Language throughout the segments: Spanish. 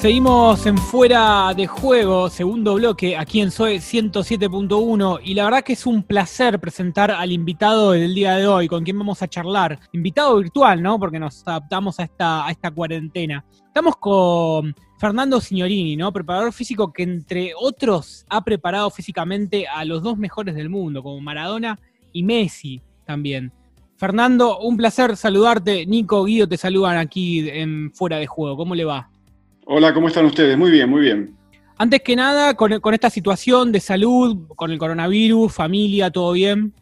Seguimos en Fuera de Juego, segundo bloque, aquí en SOE 107.1 y la verdad que es un placer presentar al invitado del día de hoy, con quien vamos a charlar. Invitado virtual, ¿no? Porque nos adaptamos a esta, a esta cuarentena. Estamos con Fernando Signorini, ¿no? Preparador físico que entre otros ha preparado físicamente a los dos mejores del mundo, como Maradona y Messi también. Fernando, un placer saludarte. Nico, Guido te saludan aquí en Fuera de Juego. ¿Cómo le va? Hola, ¿cómo están ustedes? Muy bien, muy bien. Antes que nada, con, esta situación de salud, con el coronavirus, familia, ¿todo bien?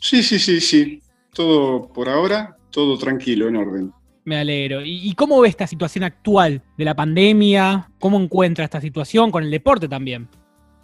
Sí, sí, sí, sí. Todo por ahora, todo tranquilo, en orden. Me alegro. ¿Y, cómo ve esta situación actual de la pandemia? ¿Cómo encuentra esta situación con el deporte también?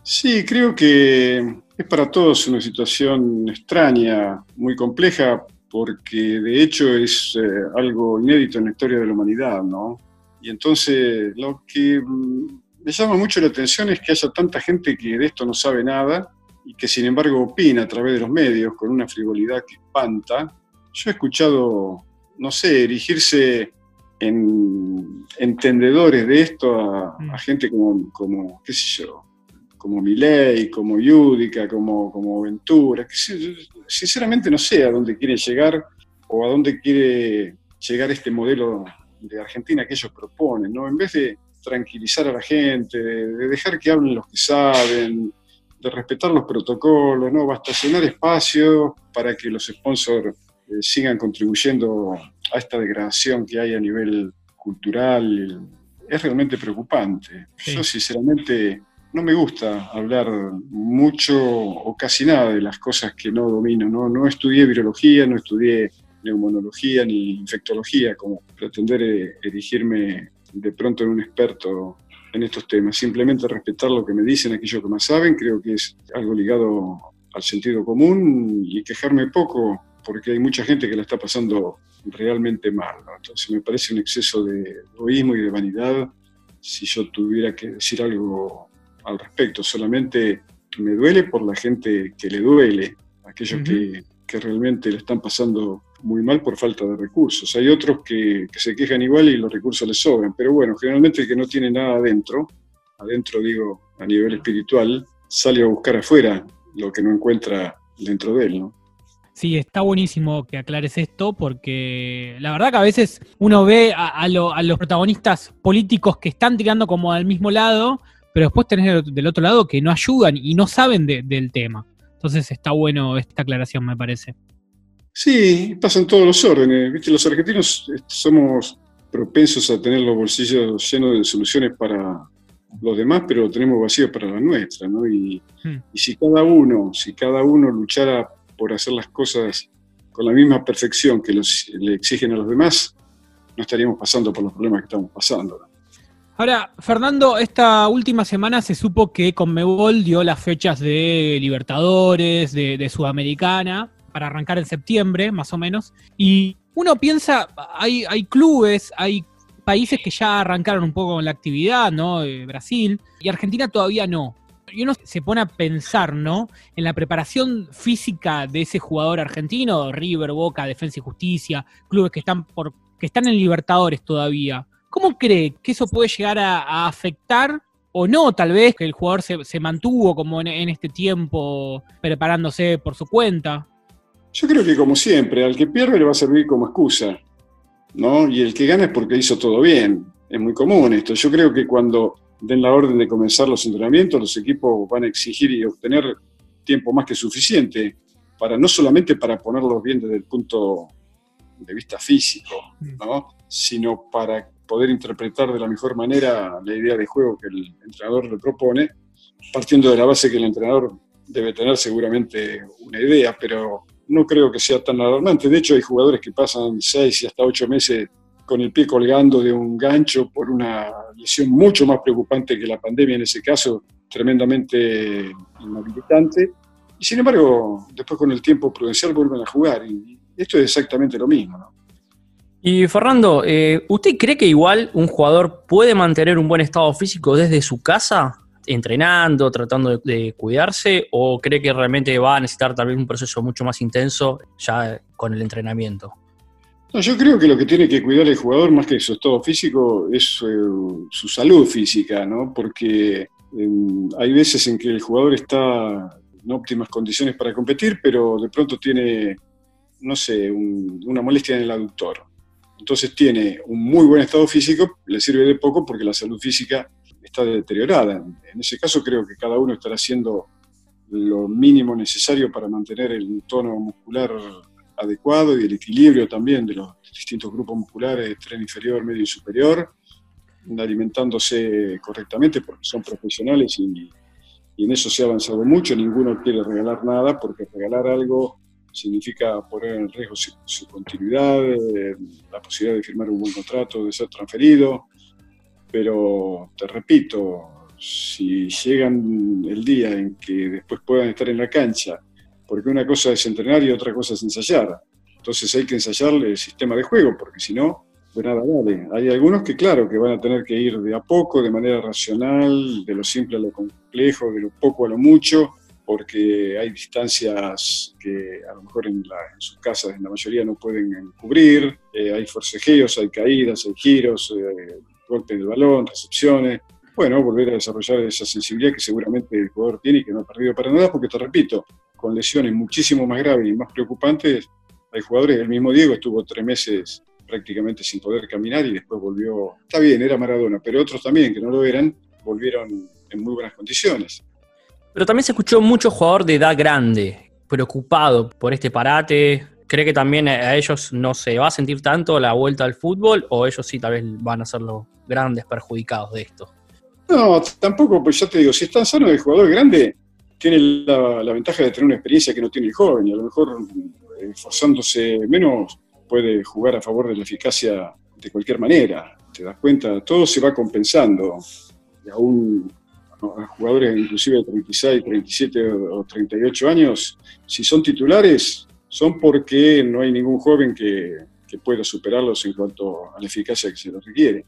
Sí, creo que es para todos una situación extraña, muy compleja, porque de hecho es eh, algo inédito en la historia de la humanidad, ¿no? Y entonces lo que mm, me llama mucho la atención es que haya tanta gente que de esto no sabe nada y que sin embargo opina a través de los medios con una frivolidad que espanta. Yo he escuchado, no sé, erigirse en entendedores de esto a, mm. gente como, como, qué sé yo, como Milei, como Yudica, como, como Ventura, que sinceramente no sé a dónde quiere llegar o a dónde quiere llegar este modelo de Argentina que ellos proponen, ¿no? En vez de tranquilizar a la gente, de, dejar que hablen los que saben, de respetar los protocolos, ¿no? llenar espacio para que los sponsors eh, sigan contribuyendo a esta degradación que hay a nivel cultural. Es realmente preocupante. Yo sinceramente no me gusta hablar mucho o casi nada de las cosas que no domino. No, no estudié virología, no estudié neumonología ni infectología, como pretender eh, erigirme de pronto en un experto en estos temas. Simplemente respetar lo que me dicen aquellos que más saben, creo que es algo ligado al sentido común y quejarme poco porque hay mucha gente que la está pasando realmente mal. Entonces me parece un exceso de egoísmo y de vanidad si yo tuviera que decir algo al respecto. Solamente me duele por la gente que le duele, aquellos que, que realmente le están pasando muy mal por falta de recursos. Hay otros que, se quejan igual y los recursos les sobran, pero bueno, generalmente el que no tiene nada adentro, adentro digo a nivel espiritual, sale a buscar afuera lo que no encuentra dentro de él, ¿no? Sí, está buenísimo que aclares esto porque la verdad que a veces uno ve a, los protagonistas políticos que están tirando como al mismo lado, pero después tenés del otro lado que no ayudan y no saben del tema. Entonces está bueno esta aclaración, me parece. Sí, pasan todos los órdenes. ¿Viste? Los argentinos eh, somos propensos a tener los bolsillos llenos de soluciones para los demás, pero tenemos vacíos para la nuestra, ¿no? Y, hmm. y, si cada uno, si cada uno luchara por hacer las cosas con la misma perfección que los, le exigen a los demás, no estaríamos pasando por los problemas que estamos pasando. Ahora, Fernando, esta última semana se supo que Conmebol dio las fechas de Libertadores, de, de Sudamericana, para arrancar en septiembre, más o menos. Y uno piensa, hay, hay clubes, hay países que ya arrancaron un poco con la actividad, ¿no? Eh, Brasil, y Argentina todavía no. Y uno se pone a pensar, ¿no? En la preparación física de ese jugador argentino, River, Boca, Defensa y Justicia, clubes que están por, que están en Libertadores todavía. ¿Cómo cree que eso puede llegar a, afectar o no, tal vez, que el jugador se, mantuvo como en, este tiempo preparándose por su cuenta? Yo creo que como siempre, al que pierde le va a servir como excusa, ¿no? Y el que gana es porque hizo todo bien. Es muy común esto. Yo creo que cuando den la orden de comenzar los entrenamientos, los equipos van a exigir y obtener tiempo más que suficiente para no solamente para ponerlos bien desde el punto de vista físico, ¿no? sino para poder interpretar de la mejor manera la idea de juego que el entrenador le propone, partiendo de la base que el entrenador debe tener seguramente una idea, pero no creo que sea tan alarmante. De hecho, hay jugadores que pasan seis y hasta ocho meses con el pie colgando de un gancho por una lesión mucho más preocupante que la pandemia en ese caso, tremendamente inhabilitante. Y sin embargo, después con el tiempo prudencial vuelven a jugar. Y esto es exactamente lo mismo. ¿no? Y Fernando, eh, ¿usted cree que igual un jugador puede mantener un buen estado físico desde su casa? Entrenando, tratando de, cuidarse, o cree que realmente va a necesitar tal vez un proceso mucho más intenso ya con el entrenamiento? yo creo que lo que tiene que cuidar el jugador más que su estado físico es eh, su salud física, ¿no? Porque em, hay veces en que el jugador está en óptimas condiciones para competir, pero de pronto tiene, no sé, una molestia en el aductor. Entonces tiene un muy buen estado físico, le sirve de poco porque la salud física está deteriorada. En ese caso creo que cada uno estará haciendo lo mínimo necesario para mantener el tono muscular adecuado y el equilibrio también de los distintos grupos musculares, tren inferior, medio y superior, alimentándose correctamente porque son profesionales y, en eso se ha avanzado mucho. Ninguno quiere regalar nada porque regalar algo significa poner en riesgo su, continuidad, eh, la posibilidad de firmar un buen contrato, de ser transferido. Pero te repito, si llegan el día en que después puedan estar en la cancha porque una cosa es entrenar y otra cosa es ensayar. Entonces hay que ensayarle el sistema de juego, porque si no, pues nada vale. Hay algunos que, claro, que van a tener que ir de a poco, de manera racional, de lo simple a lo complejo, de lo poco a lo mucho, porque hay distancias que a lo mejor en, sus casas, en la mayoría, no pueden cubrir. Eh, hay forcejeos, hay caídas, hay giros, eh, golpes del balón, recepciones. Bueno, volver a desarrollar esa sensibilidad que seguramente el jugador tiene y que no ha perdido para nada, porque te repito, con lesiones muchísimo más graves y más preocupantes, hay jugadores, el mismo Diego estuvo tres meses prácticamente sin poder caminar y después volvió, está bien, era Maradona, pero otros también que no lo eran, volvieron en muy buenas condiciones. Pero también se escuchó mucho jugador de edad grande, preocupado por este parate. ¿Cree que también a ellos no se va a sentir tanto la vuelta al fútbol o ellos sí tal vez van a ser los grandes perjudicados de esto? No, tampoco, pues ya te digo, si están sanos de jugador grande, tiene la, ventaja de tener una experiencia que no tiene el joven y a lo mejor eh, esforzándose menos puede jugar a favor de la eficacia de cualquier manera. Te das cuenta, todo se va compensando. Y aún a jugadores inclusive de 36, 37 o 38 años, si son titulares, son porque no hay ningún joven que, que pueda superarlos en cuanto a la eficacia que se les requiere.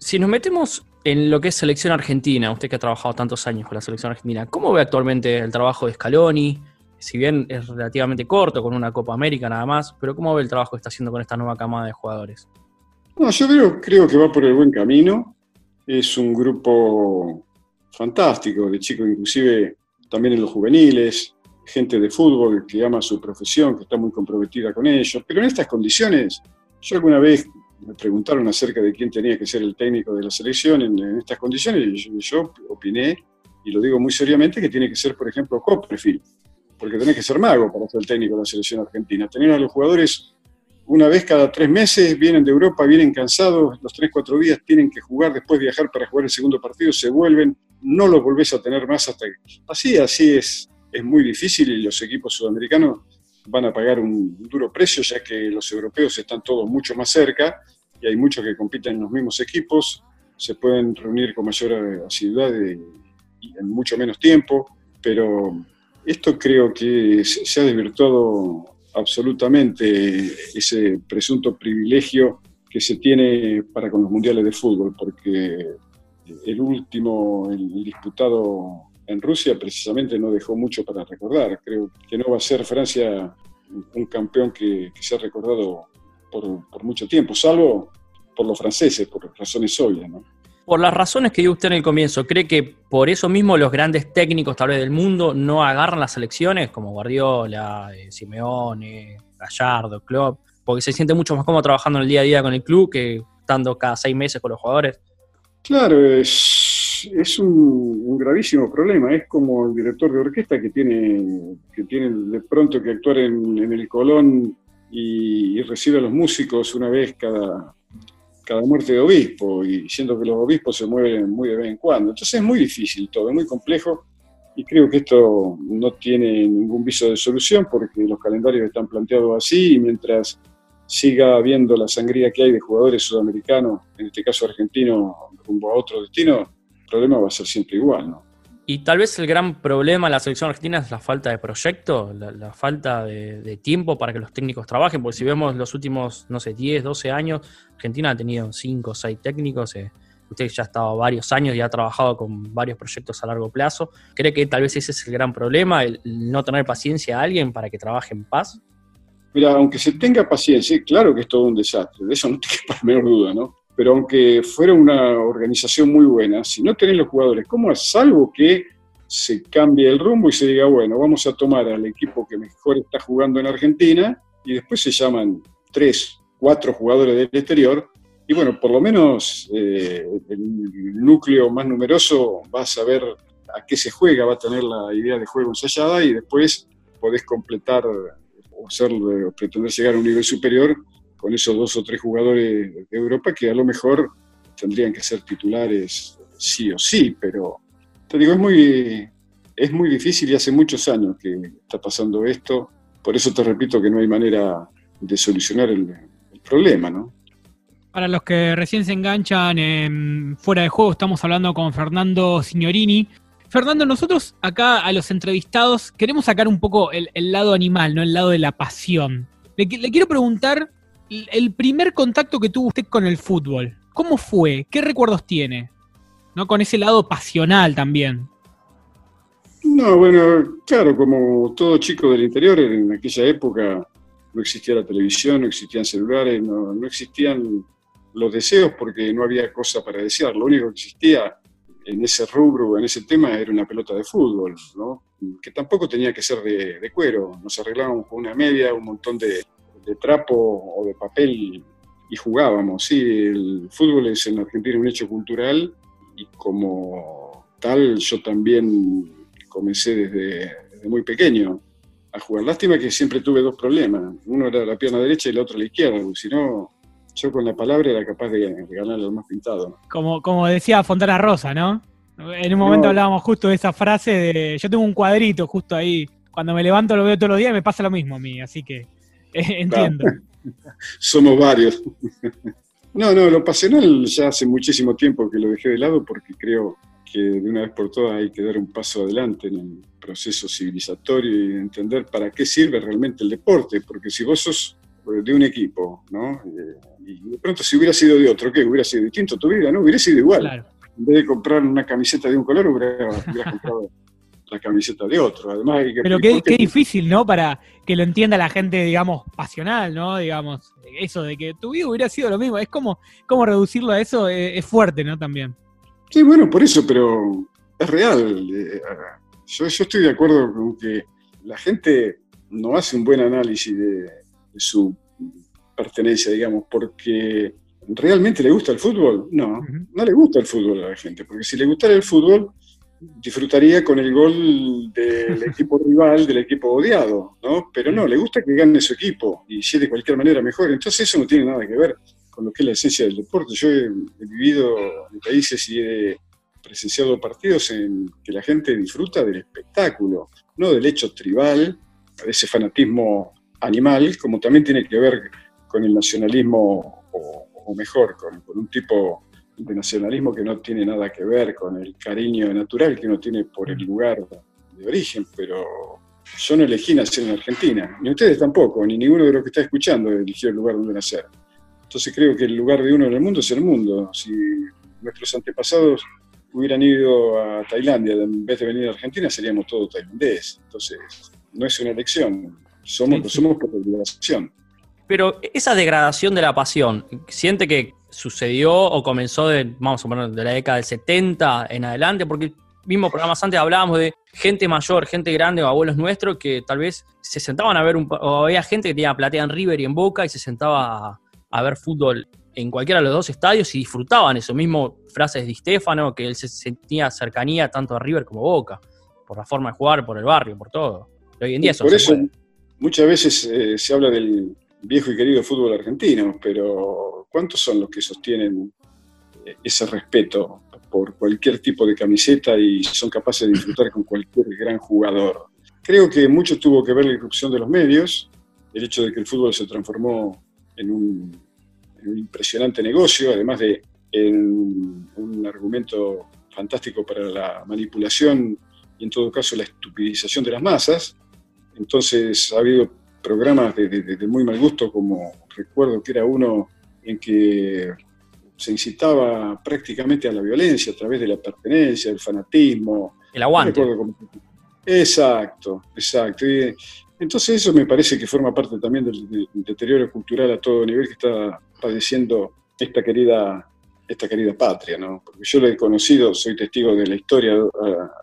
Si nos metemos en lo que es selección argentina, usted que ha trabajado tantos años con la selección argentina, ¿cómo ve actualmente el trabajo de Scaloni? Si bien es relativamente corto, con una Copa América nada más, pero ¿cómo ve el trabajo que está haciendo con esta nueva camada de jugadores? No, yo creo, creo que va por el buen camino. Es un grupo fantástico, de chicos inclusive también en los juveniles, gente de fútbol que ama su profesión, que está muy comprometida con ellos, pero en estas condiciones, yo alguna vez me preguntaron acerca de quién tenía que ser el técnico de la selección en, estas condiciones y yo, opiné, y lo digo muy seriamente, que tiene que ser, por ejemplo, Copperfield, porque tenés que ser mago para ser el técnico de la selección argentina. Tener a los jugadores una vez cada tres meses, vienen de Europa, vienen cansados, los tres, cuatro días tienen que jugar, después viajar para jugar el segundo partido, se vuelven, no los volvés a tener más hasta que... Así, así es, es muy difícil y los equipos sudamericanos van a pagar un duro precio, ya que los europeos están todos mucho más cerca y hay muchos que compiten en los mismos equipos, se pueden reunir con mayor asiduidad y en mucho menos tiempo, pero esto creo que se ha desvirtuado absolutamente ese presunto privilegio que se tiene para con los mundiales de fútbol, porque el último, el disputado en Rusia precisamente no dejó mucho para recordar. Creo que no va a ser Francia un campeón que, se ha recordado por, mucho tiempo, salvo por los franceses, por razones obvias. Por las razones que dio usted en el comienzo, ¿cree que por eso mismo los grandes técnicos tal vez del mundo no agarran las selecciones, como Guardiola, eh, Simeone, Gallardo, Klopp, porque se siente mucho más cómodo trabajando en el día a día con el club que estando cada seis meses con los jugadores? Claro, es es, un, gravísimo problema. Es como el director de orquesta que tiene, que tiene de pronto que actuar en, el Colón y, recibe a los músicos una vez cada, cada muerte de obispo, y siendo que los obispos se mueven muy de vez en cuando. Entonces es muy difícil todo, es muy complejo. Y creo que esto no tiene ningún viso de solución porque los calendarios están planteados así y mientras siga habiendo la sangría que hay de jugadores sudamericanos, en este caso argentinos, rumbo a otro destino, problema va a ser siempre igual, ¿no? Y tal vez el gran problema de la selección argentina es la falta de proyecto, la, falta de, tiempo para que los técnicos trabajen, porque si vemos los últimos, no sé, 10, 12 años, Argentina ha tenido 5 o 6 técnicos, eh, usted ya ha estado varios años y ha trabajado con varios proyectos a largo plazo. ¿Cree que tal vez ese es el gran problema, el no tener paciencia a alguien para que trabaje en paz? Mira, aunque se tenga paciencia, claro que es todo un desastre, de eso no te quepa la menor duda, ¿no? Pero aunque fuera una organización muy buena, si no tenés los jugadores, ¿cómo es? Salvo que se cambie el rumbo y se diga, bueno, vamos a tomar al equipo que mejor está jugando en Argentina y después se llaman tres, cuatro jugadores del exterior y bueno, por lo menos eh, el núcleo más numeroso va a saber a qué se juega, va a tener la idea de juego ensayada y después podés completar o, hacer, o pretender llegar a un nivel superior con esos dos o tres jugadores de Europa que a lo mejor tendrían que ser titulares sí o sí, pero te digo, es muy, es muy difícil y hace muchos años que está pasando esto, por eso te repito que no hay manera de solucionar el, problema, ¿no? Para los que recién se enganchan en fuera de juego, estamos hablando con Fernando Signorini. Fernando, nosotros acá a los entrevistados queremos sacar un poco el, lado animal, ¿no? El lado de la pasión. Le, quiero preguntar el primer contacto que tuvo usted con el fútbol. ¿Cómo fue? ¿Qué recuerdos tiene? ¿No? Con ese lado pasional también. No, bueno, claro, como todo chico del interior, en aquella época no existía la televisión, no existían celulares, no, existían los deseos porque no había cosa para desear. Lo único que existía en ese rubro, en ese tema, era una pelota de fútbol, ¿no? que tampoco tenía que ser de, cuero. Nos arreglábamos con una media, un montón de, trapo o de papel y jugábamos. Sí, el fútbol es en Argentina un hecho cultural y como tal yo también comencé desde, desde muy pequeño a jugar. Lástima que siempre tuve dos problemas. Uno era la pierna derecha y la otra la izquierda, si no yo con la palabra era capaz de, ganar lo más pintado. Como, como decía Fontana Rosa, ¿no? En un momento hablábamos justo de esa frase de yo tengo un cuadrito justo ahí, cuando me levanto lo veo todos los días y me pasa lo mismo a mí, así que eh, entiendo. Somos varios. no, no, lo pasional ya hace muchísimo tiempo que lo dejé de lado porque creo que de una vez por todas hay que dar un paso adelante en el proceso civilizatorio y entender para qué sirve realmente el deporte, porque si vos sos de un equipo, ¿no? Eh, y de pronto si hubiera sido de otro, ¿qué? Hubiera sido distinto tu vida, ¿no? Hubiera sido igual. En vez de comprar una camiseta de un color, hubiera, comprado la camiseta de otro. Además, Pero qué, difícil, ¿no? Para que lo entienda la gente, digamos, pasional, ¿no? Digamos, eso de que tu vida hubiera sido lo mismo. Es como, como reducirlo a eso es, fuerte, ¿no? También. Sí, bueno, por eso, pero es real. Eh, yo, yo estoy de acuerdo con que la gente no hace un buen análisis de, su pertenencia, digamos, porque realmente le gusta el fútbol. No, no le gusta el fútbol a la gente, porque si le gustara el fútbol, disfrutaría con el gol del equipo rival, del equipo odiado, ¿no? Pero no, le gusta que gane su equipo y si de cualquier manera mejor. Entonces eso no tiene nada que ver con lo que es la esencia del deporte. Yo he, vivido en países y he presenciado partidos en que la gente disfruta del espectáculo, no del hecho tribal, de ese fanatismo animal, como también tiene que ver con el nacionalismo, o, mejor, con, un tipo de nacionalismo que no tiene nada que ver con el cariño natural que uno tiene por el lugar de origen, pero yo no elegí nacer en Argentina, ni ustedes tampoco, ni ninguno de los que está escuchando eligió el lugar donde nacer. Entonces creo que el lugar de uno en el mundo es el mundo. Si nuestros antepasados hubieran ido a Tailandia en vez de venir a Argentina, seríamos todos tailandeses. Entonces, no es una elección, somos, somos por obligación. Pero esa degradación de la pasión, ¿siente que sucedió o comenzó de, vamos a poner, de la década del 70 en adelante? Porque mismo programas antes hablábamos de gente mayor, gente grande o abuelos nuestros que tal vez se sentaban a ver un o había gente que tenía platea en River y en Boca y se sentaba a, ver fútbol en cualquiera de los dos estadios y disfrutaban eso mismo frases de Stefano que él se sentía cercanía tanto a River como a Boca por la forma de jugar, por el barrio, por todo. hoy en día eso, por eso muchas veces eh, se habla del viejo y querido fútbol argentino, pero ¿cuántos son los que sostienen eh, ese respeto por cualquier tipo de camiseta y son capaces de disfrutar con cualquier gran jugador? Creo que mucho tuvo que ver la irrupción de los medios, el hecho de que el fútbol se transformó en un, impresionante negocio, además de en un argumento fantástico para la manipulación y en todo caso la estupidización de las masas, entonces ha habido programas de, muy mal gusto, como recuerdo que era uno en que se incitaba prácticamente a la violencia a través de la pertenencia, del fanatismo. El aguante. exacto, exacto. Entonces eso me parece que forma parte también del, deterioro cultural a todo nivel que está padeciendo esta querida, esta querida patria, ¿no? Porque yo lo he conocido, soy testigo de la historia,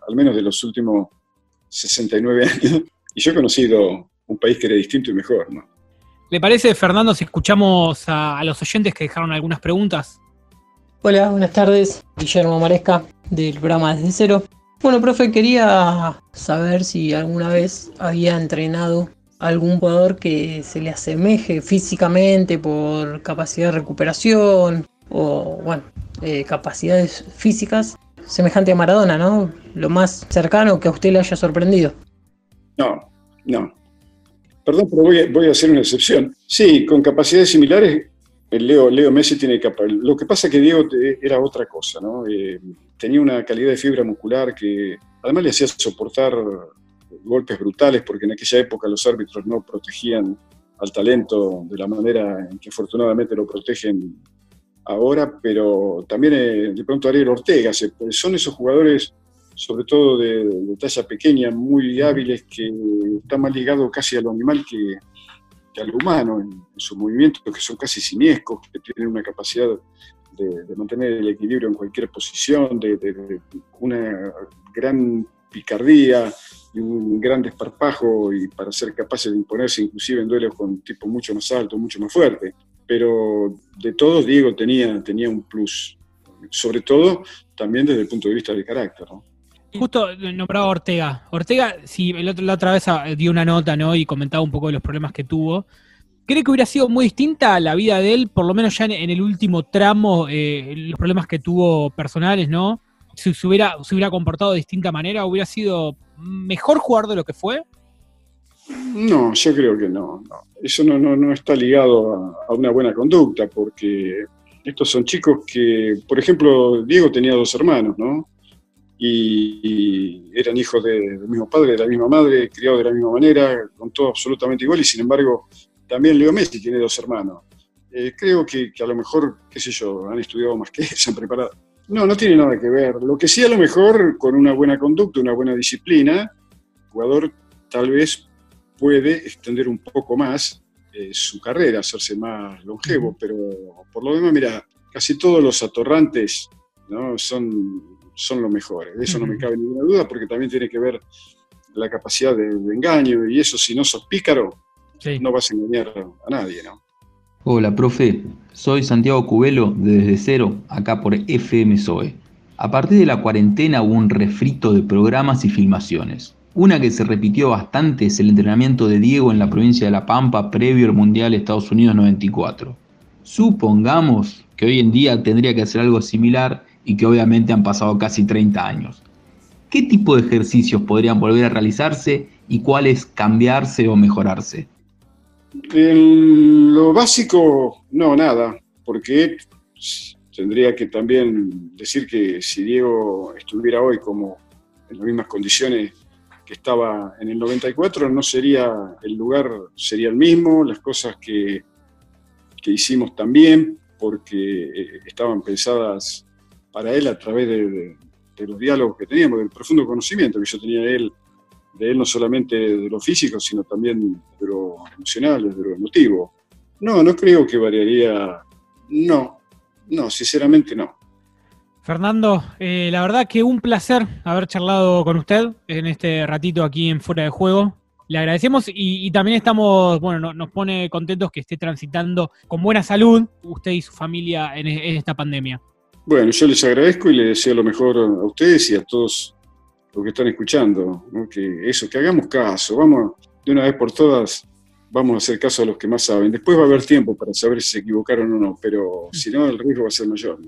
al menos de los últimos 69 años, y yo he conocido un país que era distinto y mejor, ¿no? ¿Le parece, Fernando, si escuchamos a, los oyentes que dejaron algunas preguntas? Hola, buenas tardes. Guillermo Maresca, del programa Desde Cero. Bueno, profe, quería saber si alguna vez había entrenado algún jugador que se le asemeje físicamente por capacidad de recuperación o, bueno, eh, capacidades físicas semejante a Maradona, ¿no? Lo más cercano que a usted le haya sorprendido. No, no. Perdón, pero voy a, hacer una excepción. Sí, con capacidades similares, Leo, Leo Messi tiene capacidad. Lo que pasa es que Diego era otra cosa, ¿no? Eh, tenía una calidad de fibra muscular que además le hacía soportar golpes brutales, porque en aquella época los árbitros no protegían al talento de la manera en que afortunadamente lo protegen ahora, pero también eh, de pronto Ariel Ortega, son esos jugadores sobre todo de, talla pequeña, muy hábiles, que están más ligados casi a lo animal que, a lo humano en, sus movimientos, que son casi siniescos, que tienen una capacidad de, mantener el equilibrio en cualquier posición, de, una gran picardía y un gran desparpajo y para ser capaces de imponerse inclusive en duelos con tipos mucho más altos, mucho más fuertes. Pero de todos, Diego tenía, tenía un plus, sobre todo también desde el punto de vista del carácter. ¿no? Justo nombraba Ortega. Ortega, si la otra vez ah, dio una nota, ¿no? Y comentaba un poco de los problemas que tuvo. ¿Cree que hubiera sido muy distinta la vida de él, por lo menos ya en, el último tramo, eh, los problemas que tuvo personales, ¿no? Si se hubiera, se hubiera comportado de distinta manera, ¿hubiera sido mejor jugador de lo que fue? No, yo creo que no. Eso no, no, está ligado a, una buena conducta, porque estos son chicos que, por ejemplo, Diego tenía dos hermanos, ¿no? Y, eran hijos del mismo padre, de la misma madre, criados de la misma manera, con todo absolutamente igual, y sin embargo, también Leo Messi tiene dos hermanos. Eh, creo que, a lo mejor, qué sé yo, han estudiado más que se han preparado. No, no tiene nada que ver. Lo que sí, a lo mejor, con una buena conducta, una buena disciplina, el jugador tal vez puede extender un poco más eh, su carrera, hacerse más longevo, pero por lo demás, mira, casi todos los atorrantes ¿no? son son los mejores. De eso no me cabe ninguna duda, porque también tiene que ver la capacidad de, engaño, y eso si no sos pícaro, no vas a engañar a nadie, ¿no? Hola, profe. Soy Santiago Cubelo de Desde Cero, acá por FM SOE. A partir de la cuarentena hubo un refrito de programas y filmaciones. Una que se repitió bastante es el entrenamiento de Diego en la provincia de La Pampa previo al Mundial Estados Unidos 94. Supongamos que hoy en día tendría que hacer algo similar y que obviamente han pasado casi 30 años. ¿Qué tipo de ejercicios podrían volver a realizarse y cuáles cambiarse o mejorarse? En lo básico, no, nada, porque tendría que también decir que si Diego estuviera hoy como en las mismas condiciones que estaba en el 94, no sería el lugar, sería el mismo, las cosas que, que hicimos también, porque eh, estaban pensadas para él a través de, los diálogos que teníamos, del profundo conocimiento que yo tenía de él, de él no solamente de lo físico, sino también de lo emocional, de lo emotivo. No, no creo que variaría, no, no, sinceramente no. Fernando, eh, la verdad que un placer haber charlado con usted en este ratito aquí en Fuera de Juego. Le agradecemos y, también estamos, bueno, nos pone contentos que esté transitando con buena salud usted y su familia en esta pandemia. Bueno, yo les agradezco y les deseo lo mejor a ustedes y a todos los que están escuchando, que eso, que hagamos caso, vamos de una vez por todas, vamos a hacer caso a los que más saben. Después va a haber tiempo para saber si se equivocaron o no, pero si no, el riesgo va a ser mayor.